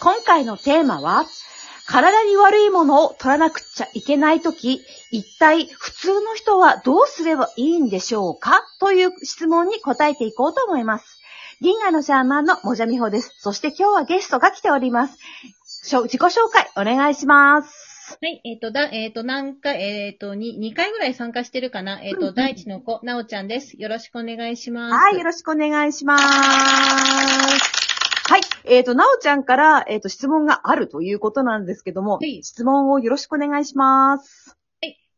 今回のテーマは、体に悪いものを取らなくちゃいけないとき、一体普通の人はどうすればいいんでしょうか？という質問に答えていこうと思います。銀河のシャーマンのもじゃみほです。そして今日はゲストが来ております。自己紹介お願いします。はい、えっ、と、だ、えっ、と、何回、えっ、と、に、2回ぐらい参加してるかな？えっ、と、第一の子、なおちゃんです。よろしくお願いします。はい、よろしくお願いします。はい、えっ、と、なおちゃんから、えっ、と、質問があるということなんですけども、はい質問をよろしくお願いします。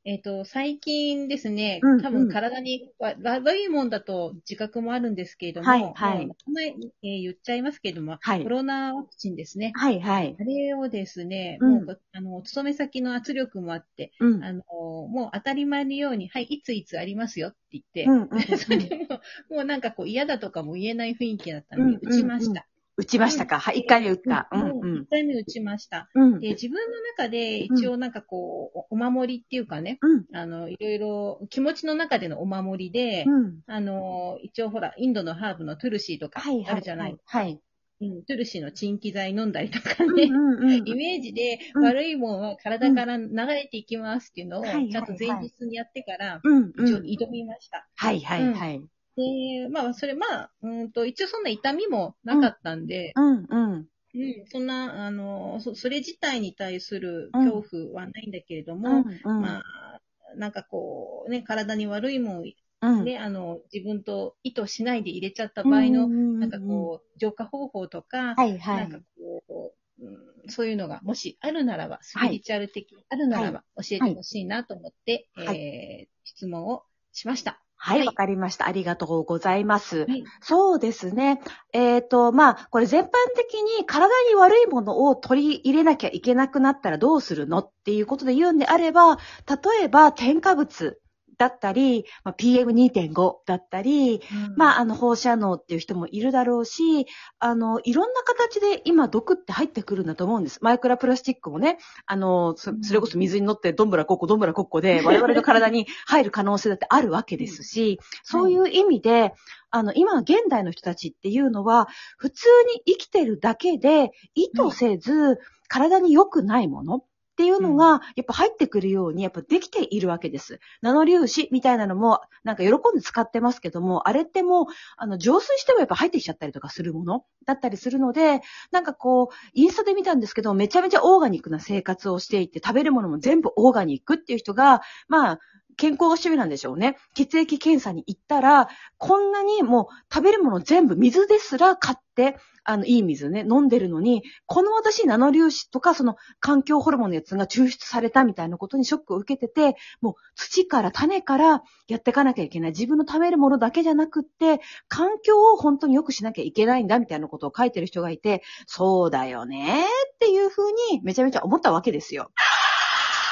えっ、と、最近ですねうんうん、多分体にわ悪いもんだと自覚もあるんですけれども、はいはい前、えー言っちゃいますけれども、はいコロナワクチンですね。はい、はい。あれをですね、うんもう、あの、お勤め先の圧力もあって、うん。あの、もう当たり前のように、はい、いついつありますよって言って、うんうんうん それでもう、もうなんかこう嫌だとかも言えない雰囲気だったのに、うんうんうん打ちました。打ちましたか、はい、一回目打った。うん、もうん。回目打ちました。うん。で、自分の中で一応なんかこう、おお守りっていうかね、うん。あの、いろいろ気持ちの中でのお守りで、うん。あの、一応ほら、インドのハーブのトゥルシーとかはい、はい。あるじゃない？はい。うん、トゥルシーの鎮気剤飲んだりとかうんね、うんうん イメージでうん悪いものは体から流れていきますっていうのを、はいはいはいちゃんと前日にやってから、うん一応うん。挑みました。はい、はい、はい。で、まあ、それ、まあ、うんと、一応そんな痛みもなかったんで、うん、うん。うん、そんな、あの、そそれ自体に対するうん恐怖はないんだけれどうも、ん、うん。まあ、なんかこう、ね、体に悪いもん、うん。ね、あの、自分と意図しないで入れちゃった場合の、ななんかこう、浄化方法とか、はい、はなんかい。こう、うん、そういうのがもしあるならば、スピリチュアル的にあるならば、教えてほしいなと思って、はいえー質問をしました。はい、はいわかりました。ありがとうございます。はい。そうですね。えっ、と、まあ、これ全般的に体に悪いものを取り入れなきゃいけなくなったらどうするのっていうことで言うんであれば、例えば添加物だったり、まあ、PM2.5 だったり、まあ、あの、放射能っていう人もいるだろうし、あの、いろんな形で今毒って入ってくるんだと思うんです。マイクロプラスチックもね、あの、そそれこそ水に乗ってどんぶらこっこどんぶらこっこで我々の体に 入る可能性だってあるわけですし、そういう意味で、あの、今現代の人たちっていうのは、普通に生きてるだけで、意図せず、体に良くないものっていうのが、やっぱ入ってくるように、やっぱできているわけです。ナノ粒子みたいなのも、なんか喜んで使ってますけども、あれってもう、あの、浄水してもやっぱ入ってきちゃったりとかするものだったりするので、なんかこう、インスタで見たんですけど、めちゃめちゃオーガニックな生活をしていて、食べるものも全部オーガニックっていう人が、まあ、健康が趣味なんでしょうね。血液検査に行ったら、こんなにもう食べるもの全部水ですら買って、あの、いい水ね、飲んでるのに、この私ナノ粒子とか、その環境ホルモンのやつが抽出されたみたいなことにショックを受けてて、もう土から種からやっていかなきゃいけない。自分の食べるものだけじゃなくって、環境を本当に良くしなきゃいけないんだみたいなことを書いてる人がいて、そうだよねっていうふうにめちゃめちゃ思ったわけですよ。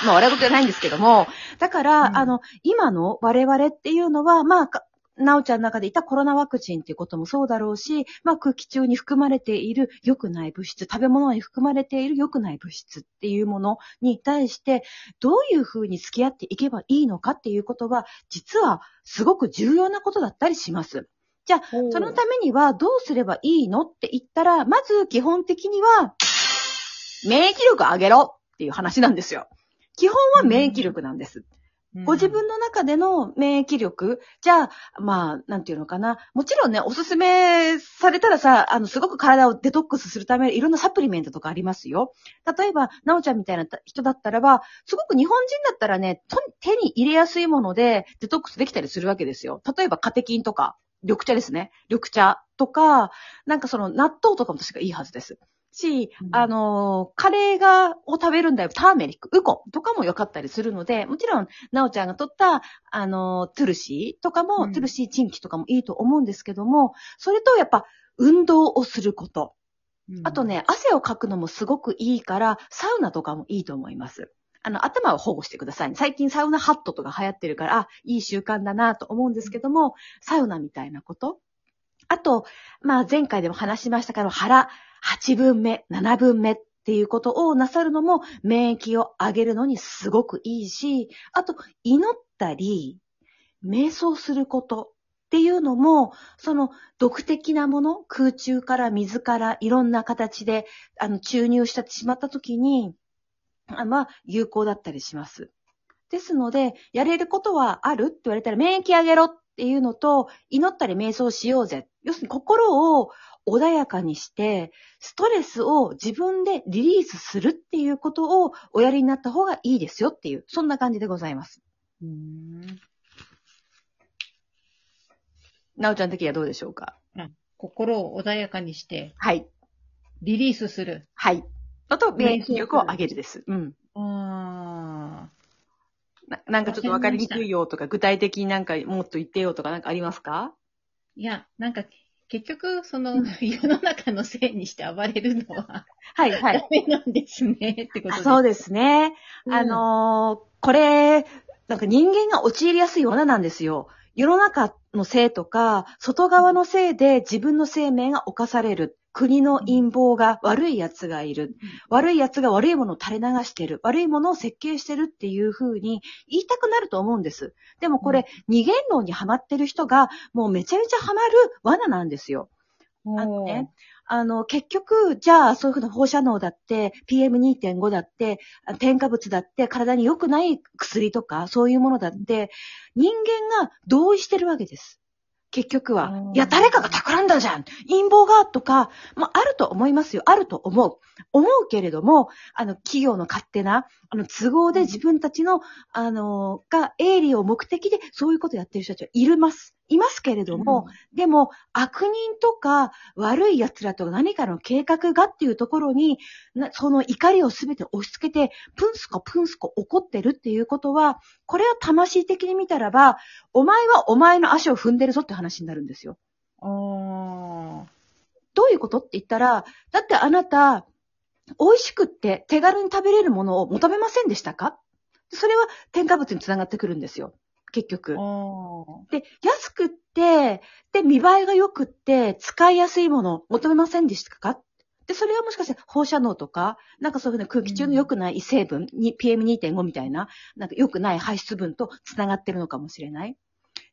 まあ、笑い事じゃないんですけども、だから、うんあの、今の我々っていうのは、まあ、かなおちゃんの中でいたコロナワクチンっていうこともそうだろうし、まあ空気中に含まれている良くない物質、食べ物に含まれている良くない物質っていうものに対して、どういうふうに付き合っていけばいいのかっていうことは、実はすごく重要なことだったりします。じゃあ、そのためにはどうすればいいのって言ったら、まず基本的には、免疫力上げろっていう話なんですよ。基本は免疫力なんです。ご自分の中での免疫力、じゃあ、まあ、なんていうのかな。もちろんね、おすすめされたらさ、あの、すごく体をデトックスするため、いろんなサプリメントとかありますよ。例えば、なおちゃんみたいな人だったらば、すごく日本人だったらね、と手に入れやすいものでデトックスできたりするわけですよ。例えば、カテキンとか、緑茶ですね。緑茶とか、なんかその納豆とかも確かいいはずです。し、うんあの、カレーが、を食べるんだよ。ターメリック、ウコンとかも良かったりするので、もちろん、なおちゃんが取った、あの、トゥルシーとかも、うんトゥルシーチンキとかもいいと思うんですけども、それとやっぱ、運動をすること。あと、ね、汗をかくのもすごくいいから、サウナとかもいいと思います。あの、頭を保護してくださいね。最近サウナハットとか流行ってるから、あ、いい習慣だなと思うんですけども、サウナみたいなこと。あと、まあ前回でも話しましたから、腹8分目、7分目っていうことをなさるのも免疫を上げるのにすごくいいし、あと、祈ったり、瞑想すること。っていうのも、その毒的なもの、空中から水からいろんな形で、あの、注入してしまったときに、まあ、有効だったりします。ですので、やれることはあるって言われたら、免疫上げろっていうのと、祈ったり瞑想しようぜ。要するに心を穏やかにして、ストレスを自分でリリースするっていうことをおやりになった方がいいですよっていう、そんな感じでございます。うんなおちゃん的にはどうでしょうか？心を穏やかにして、はい。リリースする。はい。のと、免疫力を上げるです。うん。あななんかちょっとわかりにくいよとか、具体的になんかもっと言ってよとかなんかありますか？ーいや、なんか、結局、その、うん世の中のせいにして暴れるのは、はい、はダ。メなんですね、ってことです。あそうですね。うんあのーこれ、なんか人間が陥りやすい罠なんですよ。世の中のせいとか、外側のせいで自分の生命が侵される。国の陰謀が悪い奴がいる。悪い奴が悪いものを垂れ流してる。悪いものを設計してるっていう風に言いたくなると思うんです。でもこれ、二元論にハマってる人がもうめちゃめちゃハマる罠なんですよ。あのね、あの、結局、じゃあ、そういうふうな放射能だって、PM2.5 だって、あ添加物だって、体に良くない薬とか、そういうものだって、人間が同意してるわけです。結局はう。んいや、誰かが企んだじゃん陰謀がとか、まあ、あると思いますよ。あると思う。思うけれども、あの、企業の勝手な、あの、都合で自分たちの、あの、が、営利を目的で、そういうことやってる人たちはいるます。いますけれども、でも、悪人とか悪い奴らとか何かの計画がっていうところに、なその怒りをすべて押し付けて、プンスコプンスコ怒ってるっていうことは、これを魂的に見たらば、お前はお前の足を踏んでるぞって話になるんですよ。あどういうことって言ったら、だってあなた、美味しくって手軽に食べれるものを求めませんでしたか？それは添加物につながってくるんですよ。結局。で、安くって、で、見栄えが良くって、使いやすいもの求めませんでしたか？で、それはもしかして放射能とか、なんかそういうふうな空気中の良くない異成分、に PM2.5 みたいな、なんか良くない排出分と繋がってるのかもしれない。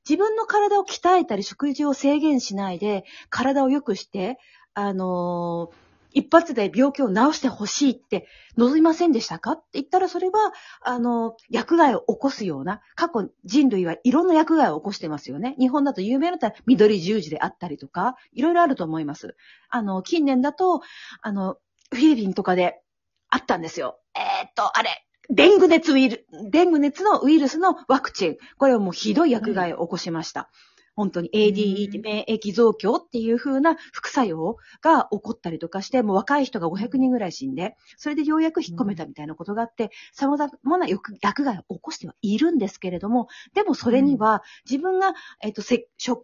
自分の体を鍛えたり、食事を制限しないで、体を良くして、あのー一発で病気を治してほしいって望みませんでしたか？って言ったら、それは、あの、薬害を起こすような、過去人類はいろんな薬害を起こしてますよね。日本だと有名だったら緑十字であったりとか、いろいろあると思います。あの、近年だと、あの、フィリピンとかであったんですよ。えーっと、あれ、デング熱ウイル、デング熱のウイルスのワクチン。これはもうひどい薬害を起こしました。本当に ADE って免疫増強っていう風な副作用が起こったりとかして、もう若い人が500人ぐらい死んで、それでようやく引っ込めたみたいなことがあって、様々な薬薬害を起こしてはいるんですけれども、でもそれには自分が、えっと、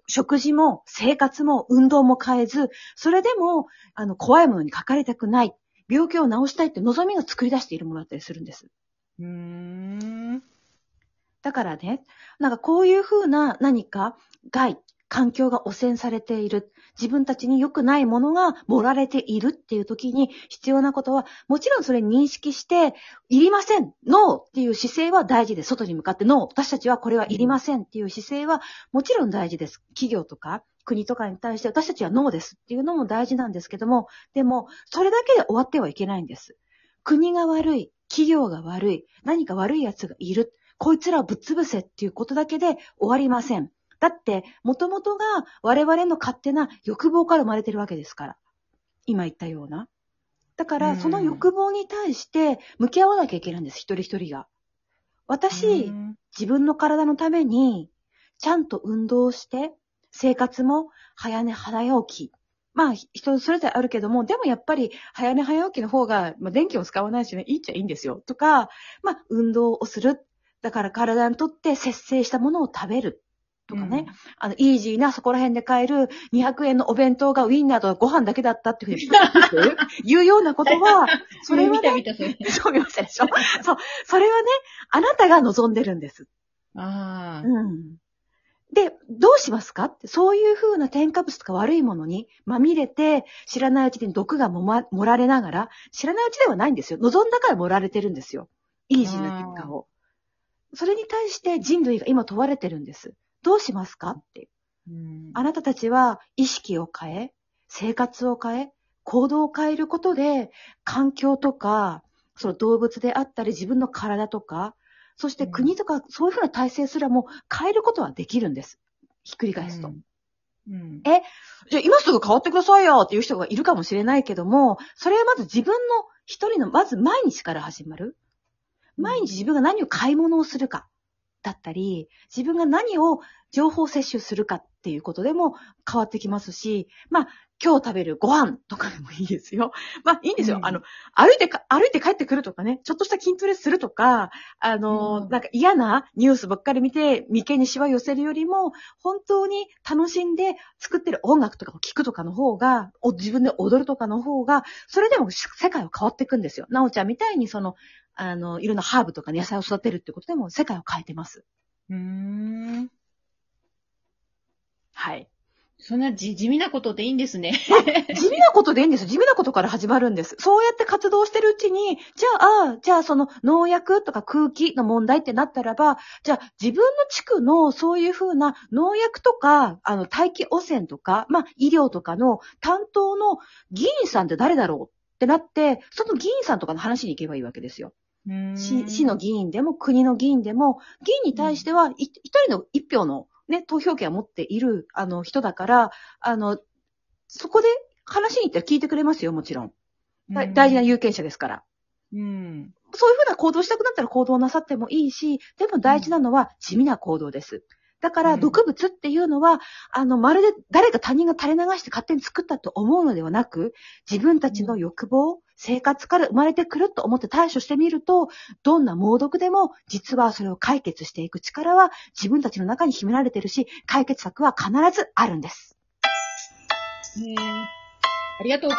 食事も生活も運動も変えず、それでも、あの、怖いものにかかりたくない、病気を治したいって望みを作り出しているものだったりするんです。うーん。だからね、なんかこういう風な何か害、環境が汚染されている、自分たちに良くないものが盛られているっていう時に必要なことは、もちろんそれ認識して、いりませんノーっていう姿勢は大事です。外に向かってノー私たちはこれはいりませんっていう姿勢はもちろん大事です。企業とか国とかに対して私たちはノーですっていうのも大事なんですけども、でもそれだけで終わってはいけないんです。国が悪い、企業が悪い、何か悪い奴がいる。こいつらをぶっ潰せっていうことだけで終わりません。だって、もともとが我々の勝手な欲望から生まれてるわけですから。今言ったような。だから、うんその欲望に対して向き合わなきゃいけないんです、一人一人が。私、うん自分の体のために、ちゃんと運動して、生活も早寝早起き。まあ、人それぞれあるけども、でもやっぱり早寝早起きの方が、まあ、電気も使わないしね、いいっちゃいいんですよ。とか、まあ、運動をする。だから体にとって節制したものを食べる。とかね。あの、イージーなそこら辺で買える200円のお弁当がウィンナーとご飯だけだったっていうふうに 言うようなことは、それはね、見た見た、そう見ましたでしょそう。それはね、あなたが望んでるんです。ああ。うん。で、どうしますか？って、そういう風な添加物とか悪いものにまみれて、知らないうちに毒がもま、盛られながら、知らないうちではないんですよ。望んだから盛られてるんですよ。イージーな結果を。それに対して人類が今問われてるんです。どうしますか？って。うんあなたたちは意識を変え、生活を変え、行動を変えることで、環境とか、その動物であったり自分の体とか、そして国とかそういうふうな体制すらも変えることはできるんです。ひっくり返すと。うん。えじゃあ今すぐ変わってくださいよっていう人がいるかもしれないけども、それはまず自分の一人の、まず毎日から始まる。毎日自分が何を買い物をするか。だったり、自分が何を情報摂取するかっていうことでも変わってきますし、まあ、今日食べるご飯とかでもいいですよ。まあ、いいんですよ。うんあの、歩いてか、歩いて帰ってくるとかね、ちょっとした筋トレするとか、あの、うんなんか嫌なニュースばっかり見て、眉間にしわ寄せるよりも、本当に楽しんで作ってる音楽とかを聴くとかの方が、お自分で踊るとかの方が、それでも世界は変わっていくんですよ。なおちゃんみたいにその、あの、いろんなハーブとか野菜を育てるってことでも世界を変えてます。うーん。はい。そんな地地味なことでいいんですね。地味なことでいいんです。地味なことから始まるんです。そうやって活動してるうちに、じゃあ、じゃあその農薬とか空気の問題ってなったらば、じゃあ自分の地区のそういうふうな農薬とか、あの大気汚染とか、まあ医療とかの担当の議員さんって誰だろうってなって、その議員さんとかの話に行けばいいわけですよ。市市の議員でも国の議員でも、議員に対しては、い一人の一票のね、投票権を持っている、あの、人だから、あの、そこで話に行ったら聞いてくれますよ、もちろん。だ大事な有権者ですから。うん。そういうふうな行動したくなったら行動なさってもいいし、でも大事なのは地味な行動です。だから、うん毒物っていうのは、あの、まるで誰か他人が垂れ流して勝手に作ったと思うのではなく、自分たちの欲望、生活から生まれてくると思って対処してみると、どんな猛毒でも、実はそれを解決していく力は自分たちの中に秘められてるし、解決策は必ずあるんです。ありがとうございます。